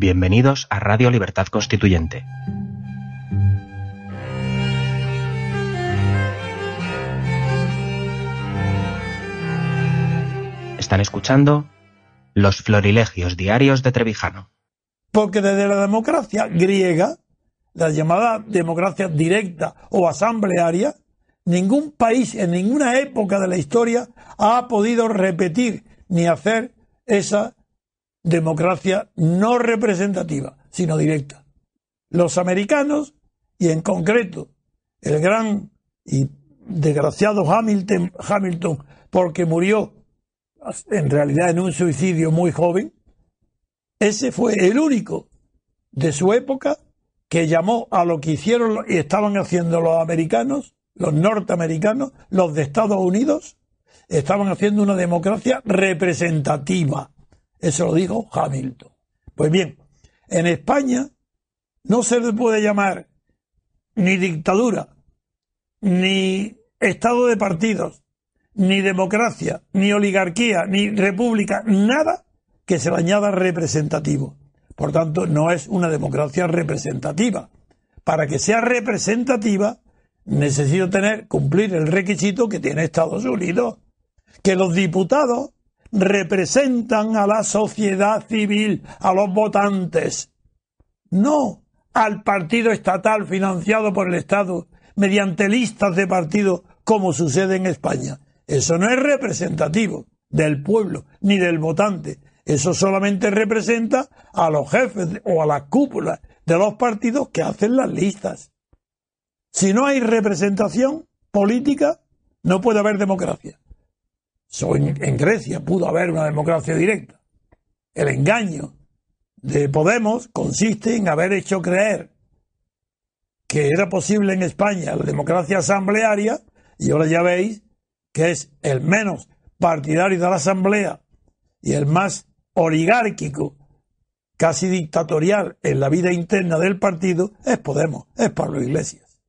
Bienvenidos a Radio Libertad Constituyente. Están escuchando Los Florilegios Diarios de Trevijano. Porque desde la democracia griega, la llamada democracia directa o asamblearia, ningún país en ninguna época de la historia ha podido repetir ni hacer esa democracia no representativa, sino directa. Los americanos, y en concreto el gran y desgraciado Hamilton, porque murió en realidad en un suicidio muy joven, ese fue el único de su época que llamó a lo que hicieron y estaban haciendo los americanos, los norteamericanos, los de Estados Unidos, estaban haciendo una democracia representativa. Eso lo dijo Hamilton. Pues bien, en España no se le puede llamar ni dictadura, ni estado de partidos, ni democracia, ni oligarquía, ni república, nada que se le añada representativo. Por tanto, no es una democracia representativa. Para que sea representativa, necesito tener, cumplir el requisito que tiene Estados Unidos, que los diputados representan a la sociedad civil, a los votantes, no al partido estatal financiado por el Estado mediante listas de partidos como sucede en España. Eso no es representativo del pueblo ni del votante. Eso solamente representa a los jefes o a las cúpulas de los partidos que hacen las listas. Si no hay representación política, no puede haber democracia. En Grecia pudo haber una democracia directa. El engaño de Podemos consiste en haber hecho creer que era posible en España la democracia asamblearia y ahora ya veis que es el menos partidario de la asamblea y el más oligárquico, casi dictatorial en la vida interna del partido, es Podemos, es Pablo Iglesias.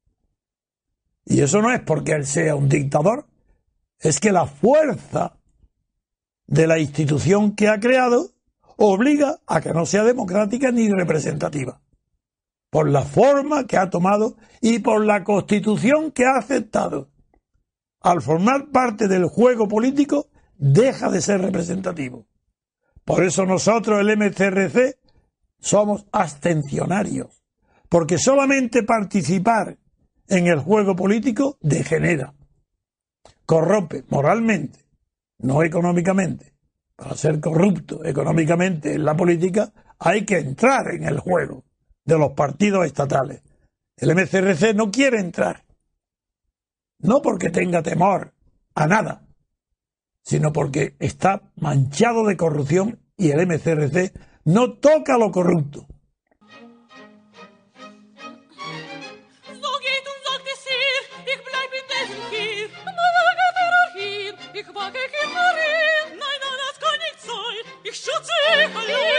Y eso no es porque él sea un dictador, es que la fuerza de la institución que ha creado obliga a que no sea democrática ni representativa, por la forma que ha tomado y por la constitución que ha aceptado. Al formar parte del juego político, deja de ser representativo. Por eso nosotros, el MCRC, somos abstencionarios, porque solamente participar en el juego político degenera, corrompe moralmente, no económicamente. Para ser corrupto económicamente en la política hay que entrar en el juego de los partidos estatales. El MCRC no quiere entrar, no porque tenga temor a nada, sino porque está manchado de corrupción y el MCRC no toca lo corrupto. Ich schütze euch.